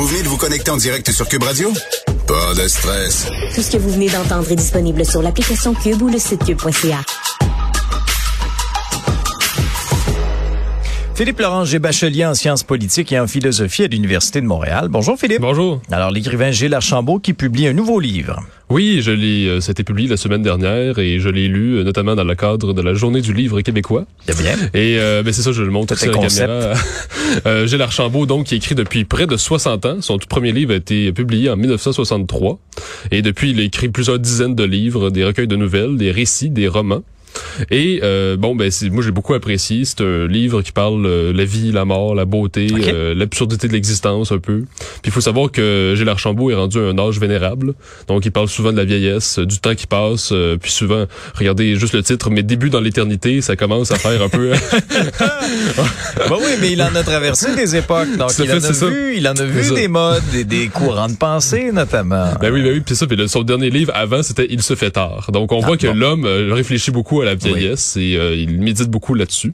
Vous venez de vous connecter en direct sur Cube Radio? Pas de stress. Tout ce que vous venez d'entendre est disponible sur l'application Cube ou le site cube.ca. Philippe Laurent G. Bachelier en sciences politiques et en philosophie à l'Université de Montréal. Bonjour Philippe. Bonjour. Alors l'écrivain Gilles Archambault qui publie un nouveau livre. Oui, je l'ai, euh, ça a été publié la semaine dernière et je l'ai lu euh, notamment dans le cadre de la journée du livre québécois. C'est bien. Et euh, ben c'est ça, je le montre est à la caméra. euh, Gilles Archambault, donc, qui écrit depuis près de 60 ans. Son tout premier livre a été publié en 1963. Et depuis, il a écrit plusieurs dizaines de livres, des recueils de nouvelles, des récits, des romans. Et euh, bon, ben moi j'ai beaucoup apprécié. C'est un livre qui parle euh, la vie, la mort, la beauté, euh, l'absurdité de l'existence un peu. Puis il faut savoir que Gilles Archambault est rendu à un âge vénérable. Donc il parle souvent de la vieillesse, du temps qui passe. euh, puis souvent, regardez juste le titre, Mes débuts dans l'éternité, ça commence à faire un peu... Bah oui, mais il en a traversé des époques. Donc il fait, en ça. vu, il en a vu ça. des modes, des, des courants de pensée notamment. Ben oui, ben oui, puis ça, puis le- son dernier livre avant, c'était Il se fait tard. Donc on Ah, voit que bon. l'homme euh, réfléchit beaucoup à la vieillesse et euh, il médite beaucoup là-dessus.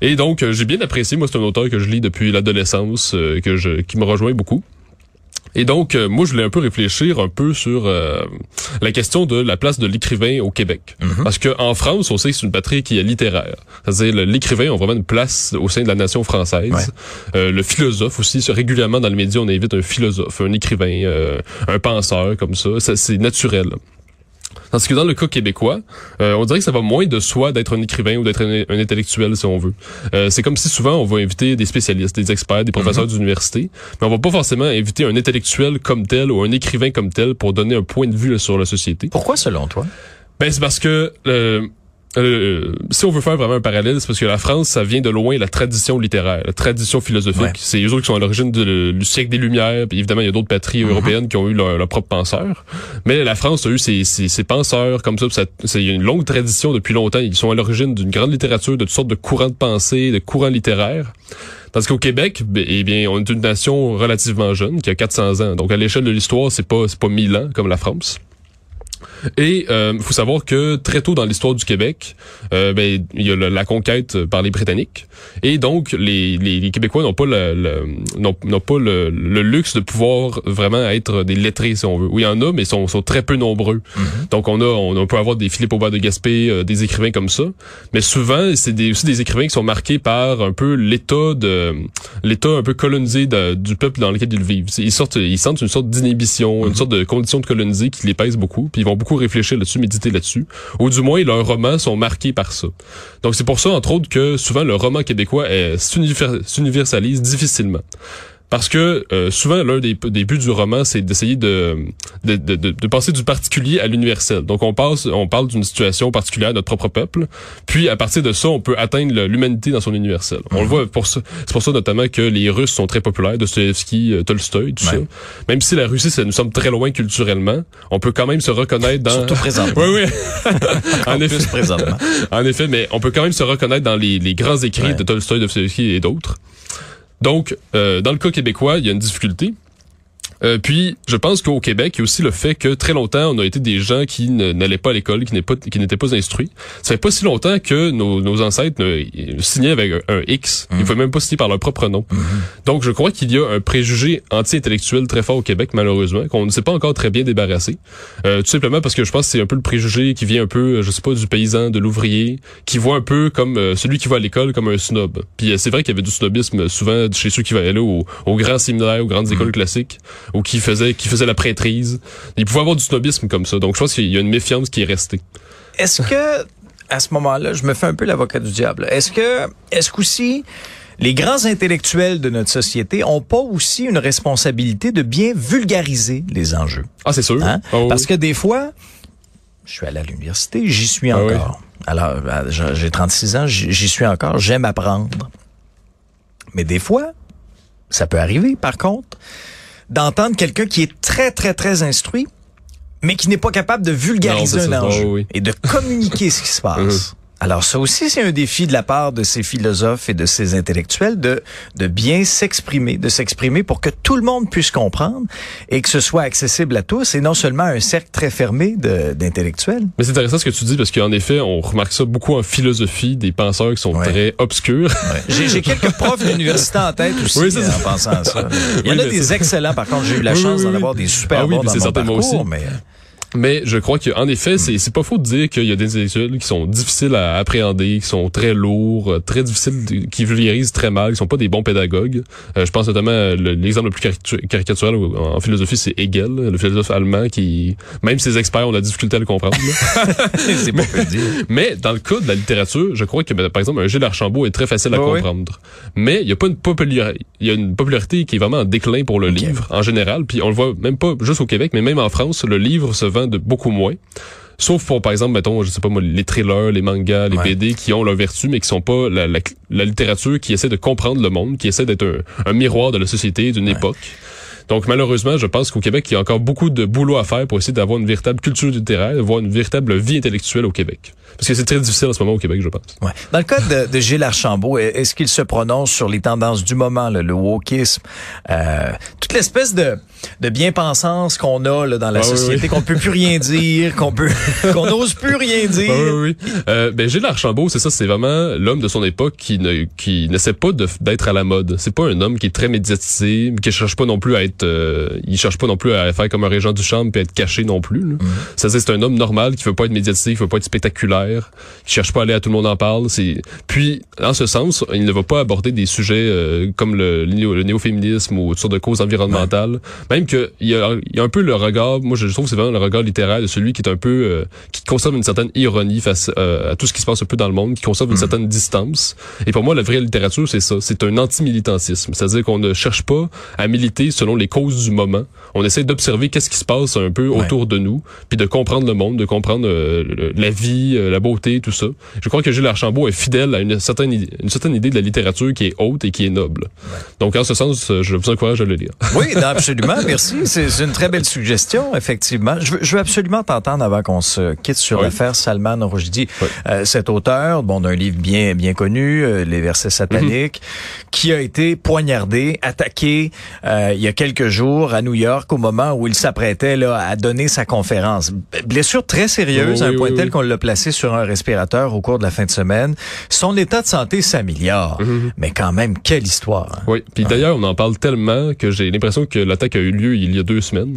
Et donc euh, j'ai bien apprécié, moi c'est un auteur que je lis depuis l'adolescence, euh, que je qui me rejoint beaucoup. Et donc, euh, moi, je voulais un peu réfléchir un peu sur euh, la question de la place de l'écrivain au Québec. Parce que en France, on sait que c'est une patrie qui est littéraire. C'est-à-dire, l'écrivain a vraiment une place au sein de la nation française. Ouais. Euh, le philosophe aussi, régulièrement dans les médias, on invite un philosophe, un écrivain, euh, un penseur comme ça. Ça, c'est naturel. Tandis que dans le cas québécois, euh, on dirait que ça va moins de soi d'être un écrivain ou d'être un, un intellectuel, si on veut. Euh, c'est comme si souvent on va inviter des spécialistes, des experts, des professeurs d'université, mais on va pas forcément inviter un intellectuel comme tel ou un écrivain comme tel pour donner un point de vue là, sur la société. Pourquoi selon toi? Ben c'est parce que euh, euh, si on veut faire vraiment un parallèle, c'est parce que la France, ça vient de loin la tradition littéraire, la tradition philosophique. Ouais. C'est eux autres qui sont à l'origine du siècle des Lumières. Puis évidemment, il y a d'autres patries européennes qui ont eu leur, leur propre penseur. Mais la France a eu ses, ses, ses penseurs comme ça. c'est- Il y a une longue tradition depuis longtemps. Ils sont à l'origine d'une grande littérature, de toutes sortes de courants de pensée, de courants littéraires. Tandis qu'au Québec, eh bien, on est une nation relativement jeune, qui a 400 ans. Donc, à l'échelle de l'histoire, c'est pas, c'est pas 1000 ans comme la France. Et il faut savoir que très tôt dans l'histoire du Québec, euh, ben, il y a la, la conquête par les Britanniques. Et donc, les, les, les Québécois n'ont pas, le, le- n'ont, n'ont pas le, le luxe de pouvoir vraiment être des lettrés, si on veut. Oui, il y en a, mais ils sont, sont très peu nombreux. Donc, on a on, on peut avoir des Philippe Aubert de Gaspé, euh, des écrivains comme ça. Mais souvent, c'est des, aussi des écrivains qui sont marqués par un peu l'état de l'état un peu colonisé de- du peuple dans lequel ils vivent. Ils sortent, ils sentent une sorte d'inhibition, une sorte de condition de colonisé qui les pèse beaucoup, puis ils vont beaucoup réfléchir là-dessus, méditer là-dessus. Ou du moins, leurs romans sont marqués par ça. Donc c'est pour ça, entre autres, que souvent le roman québécois s'universalise difficilement. Parce que euh, souvent, l'un des, des buts du roman, c'est d'essayer de, de, de, de, de passer du particulier à l'universel. Donc, on passe, on parle d'une situation particulière de notre propre peuple, puis à partir de ça, on peut atteindre l'humanité dans son universel. On le voit pour. C'est pour ça notamment que les Russes sont très populaires, Dostoevsky, euh, Tolstoï, tout Ouais. ça. Même si la Russie, ça nous sommes très loin culturellement, on peut quand même se reconnaître dans. Surtout présentement. oui, oui. en En effet. plus présentement. En effet, mais on peut quand même se reconnaître dans les, les grands écrits Ouais. de Tolstoï, Dostoevsky et d'autres. Donc, euh, dans le cas québécois, il y a une difficulté. Euh, puis, je pense qu'au Québec, il y a aussi le fait que très longtemps, on a été des gens qui ne- n'allaient pas à l'école, qui n'étaient pas, pas instruits. Ça fait pas si longtemps que nos, nos ancêtres euh, signaient avec un, un X. Ils ne pouvaient même pas signer par leur propre nom. Donc, je crois qu'il y a un préjugé anti-intellectuel très fort au Québec, malheureusement, qu'on ne s'est pas encore très bien débarrassé. Euh, tout simplement parce que je pense que c'est un peu le préjugé qui vient un peu, euh, je sais pas, du paysan, de l'ouvrier, qui voit un peu comme euh, celui qui va à l'école comme un snob. Puis euh, c'est vrai qu'il y avait du snobisme souvent chez ceux qui allaient au, au grand séminaire, aux grandes écoles classiques, ou qui faisaient, qui faisaient la prêtrise. Il pouvait avoir du snobisme comme ça. Donc je pense qu'il y a une méfiance qui est restée. Est-ce que, à ce moment-là, je me fais un peu l'avocat du diable, est-ce que, est-ce qu'aussi, les grands intellectuels de notre société ont pas aussi une responsabilité de bien vulgariser les enjeux? Ah, c'est sûr. Hein? Ah oui. Parce que des fois, je suis allé à l'université, j'y suis Ah oui. encore. Alors, j'ai j'ai 36 ans, j'y suis encore, j'aime apprendre. Mais des fois, ça peut arriver, par contre, d'entendre quelqu'un qui est très, très, très instruit, mais qui n'est pas capable de vulgariser Non, un enjeu Ah oui. et de communiquer ce qui se passe. Alors ça aussi, c'est un défi de la part de ces philosophes et de ces intellectuels de, de bien s'exprimer, de s'exprimer pour que tout le monde puisse comprendre et que ce soit accessible à tous et non seulement à un cercle très fermé d'intellectuels. Mais c'est intéressant ce que tu dis parce qu'en effet, on remarque ça beaucoup en philosophie, des penseurs qui sont Ouais. très obscurs. J'ai j'ai quelques profs d'université en tête aussi Oui, euh, ça. en pensant à ça. Il y en Oui, a des excellents, par contre, j'ai eu la chance oui, d'en avoir des super Ah oui, bons mais dans c'est mon certainement parcours, aussi. mais Mais je crois qu'en effet, c'est c'est pas faux de dire qu'il y a des intellectuels qui sont difficiles à appréhender, qui sont très lourds, euh, très difficiles, qui vulgarisent très mal, qui sont pas des bons pédagogues. Euh, je pense notamment à le- l'exemple le plus caricatural en philosophie, c'est Hegel, le philosophe allemand qui, même ses experts ont la difficulté à le comprendre. c'est pas peu dire. Mais dans le cas de la littérature, je crois que ben, par exemple un Gilles Archambault est très facile à oui. comprendre. Mais il y a pas une popularité, il y a une popularité qui est vraiment en déclin pour le livre en général, puis on le voit même pas juste au Québec, mais même en France, le livre se vend de beaucoup moins. Sauf pour, par exemple, mettons, je sais pas moi, les thrillers, les mangas, les Ouais. BD qui ont leur vertu, mais qui sont pas la, la, la littérature qui essaie de comprendre le monde, qui essaie d'être un, un miroir de la société, d'une époque. Donc malheureusement, je pense qu'au Québec, il y a encore beaucoup de boulot à faire pour essayer d'avoir une véritable culture littéraire, d'avoir une véritable vie intellectuelle au Québec. Parce que c'est très difficile en ce moment au Québec, je pense. Ouais. Dans le cas de, de Gilles Archambault, est-ce qu'il se prononce sur les tendances du moment, là, le wokisme, euh, toute l'espèce de, de bien-pensance qu'on a là, dans la Ah oui, société, oui. qu'on peut plus rien dire, qu'on peut, qu'on n'ose plus rien dire. Ah oui, oui. Euh, ben, Gilles Archambault, c'est ça, c'est vraiment l'homme de son époque qui ne qui n'essaie pas d'être à la mode. C'est pas un homme qui est très médiatisé, qui cherche pas non plus à être, euh, il cherche pas non plus à faire comme un régent du champ puis être caché non plus. là. Ça, c'est un homme normal qui veut pas être médiatisé, qui veut pas être spectaculaire, qui cherche pas à aller à tout le monde en parle. C'est puis en ce sens, il ne va pas aborder des sujets euh, comme le, le, néo- le néo-féminisme ou sortes de causes environnementales. Même que il y a, il y a un peu le regard, moi je trouve que c'est vraiment le regard littéraire de celui qui est un peu euh, qui conserve une certaine ironie face euh, à tout ce qui se passe un peu dans le monde, qui conserve une certaine distance. Et pour moi, la vraie littérature, c'est ça, c'est un anti-militantisme, c'est-à-dire qu'on ne cherche pas à militer selon les causes du moment. On essaie d'observer qu'est-ce qui se passe un peu autour de nous, puis de comprendre le monde, de comprendre euh, la vie, euh, la beauté, tout ça. Je crois que Gilles Archambault est fidèle à une certaine idée, une certaine idée de la littérature qui est haute et qui est noble. Donc en ce sens, euh, je vous encourage à le lire. Oui, non, absolument. Merci. C'est une très belle suggestion, effectivement. Je veux, je veux absolument t'entendre avant qu'on se quitte sur Oui. l'affaire Salman Rushdie. Oui. Euh, cet auteur, bon, d'un livre bien bien connu, Les versets sataniques, qui a été poignardé, attaqué il y a quelques jours à New York au moment où il s'apprêtait là à donner sa conférence. Blessure très sérieuse, Oui, à un oui, point oui, tel oui. qu'on l'a placé sur un respirateur au cours de la fin de semaine. Son état de santé s'améliore, mais quand même, quelle histoire. hein. Oui. Puis d'ailleurs, on en parle tellement que j'ai l'impression que l'attaque a eu lieu il y a deux semaines.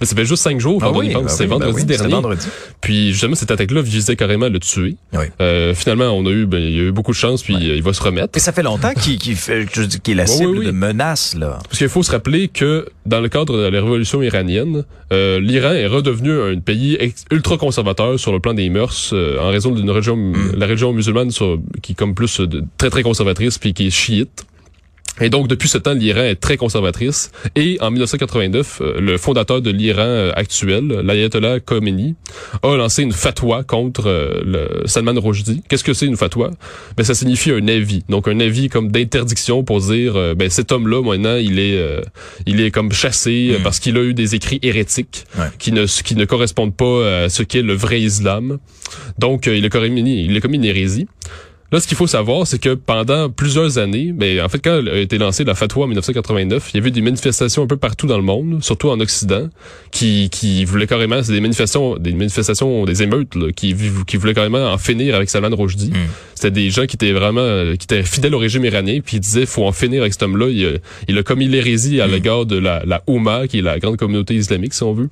Mais ça fait juste cinq jours. Ah oui, pense. ben c'est ben vendredi c'est dernier. vendredi. Puis justement, cette attaque-là visait carrément à le tuer. Euh, finalement, on a eu, ben, il y a eu beaucoup de chance, puis euh, il va se remettre. Et ça fait longtemps qu'il qu'il fait, qu'il est la cible de menaces, là. Parce qu'il faut se rappeler que dans le cadre de la révolution iranienne, euh, l'Iran est redevenu un pays ultra conservateur sur le plan des mœurs euh, en raison d'une religion, la religion musulmane sur- qui est comme plus de- très très conservatrice puis qui est chiite. Et donc, depuis ce temps, l'Iran est très conservatrice. Et en 1989, euh, le fondateur de l'Iran euh, actuel, l'ayatollah Khomeini, a lancé une fatwa contre euh, le Salman Rushdie. Qu'est-ce que c'est une fatwa? Ben, ça signifie un avis. Donc, un avis comme d'interdiction pour dire, ben, cet homme-là, maintenant, il est, euh, il est comme chassé euh, parce qu'il a eu des écrits hérétiques Ouais. qui ne, qui ne correspondent pas à ce qu'est le vrai islam. Donc, il a commis, il a commis une hérésie. Là, ce qu'il faut savoir, c'est que pendant plusieurs années, mais en fait, quand a été lancée la fatwa en 1989, il y avait des manifestations un peu partout dans le monde, surtout en Occident, qui, qui voulaient carrément, c'est des manifestations, des manifestations, des émeutes, là, qui, qui voulaient carrément en finir avec Salman Rushdie. C'était des gens qui étaient vraiment, qui étaient fidèles au régime iranien, puis ils disaient, faut en finir avec cet homme-là. Il, a- il a commis l'hérésie à l'égard de la, la Oumma, qui est la grande communauté islamique, si on veut.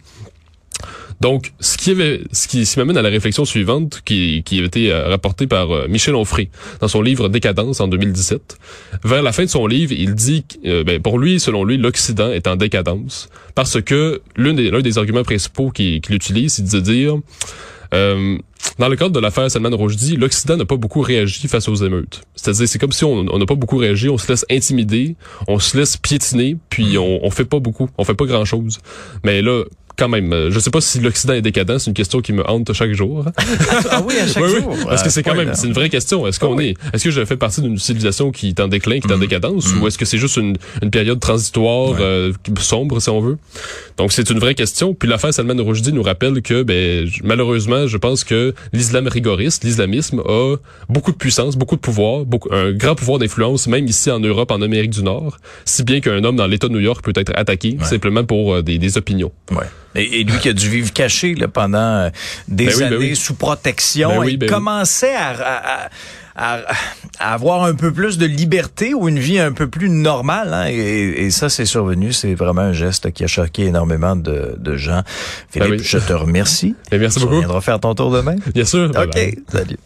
Donc, ce qui avait, ce qui, qui m'amène à la réflexion suivante, qui, qui avait été euh, rapportée par euh, Michel Onfray dans son livre Décadence en 2017. Vers la fin de son livre, il dit, euh, ben, pour lui, selon lui, l'Occident est en décadence parce que l'un des, des arguments principaux qu'il qu'il utilise, c'est de dire, euh, dans le cadre de l'affaire Salman Rushdie, l'Occident n'a pas beaucoup réagi face aux émeutes. C'est-à-dire, c'est comme si on n'a pas beaucoup réagi, on se laisse intimider, on se laisse piétiner, puis on, on fait pas beaucoup, on fait pas grand-chose. Mais là, quand même, euh, je sais pas si l'Occident est décadent, c'est une question qui me hante chaque jour. ah oui, à chaque Oui, oui, jour. parce que à c'est ce quand même, c'est une vraie question. Est-ce qu'on Ah oui. est, est-ce que je fais partie d'une civilisation qui est en déclin, qui est en décadence, ou est-ce que c'est juste une, une période transitoire, Ouais. euh, sombre, si on veut? Donc, c'est une vraie question. Puis l'affaire Salman Rushdie nous rappelle que, ben, malheureusement, je pense que l'islam rigoriste, l'islamisme, a beaucoup de puissance, beaucoup de pouvoir, beaucoup, un grand pouvoir d'influence, même ici en Europe, en Amérique du Nord, si bien qu'un homme dans l'État de New York peut être attaqué simplement pour euh, des, des opinions. Ouais. Et, et lui qui a dû vivre caché là, pendant euh, des Ben oui, ben années oui. sous protection, Ben ben oui. commençait à, à- à- à- à avoir un peu plus de liberté ou une vie un peu plus normale. hein. et, et ça, c'est survenu. C'est vraiment un geste qui a choqué énormément de, de gens. Philippe, Ben oui. je te remercie. Ben, merci Tu beaucoup. reviendras faire ton tour demain. Bien sûr. Bye bye. OK. Salut.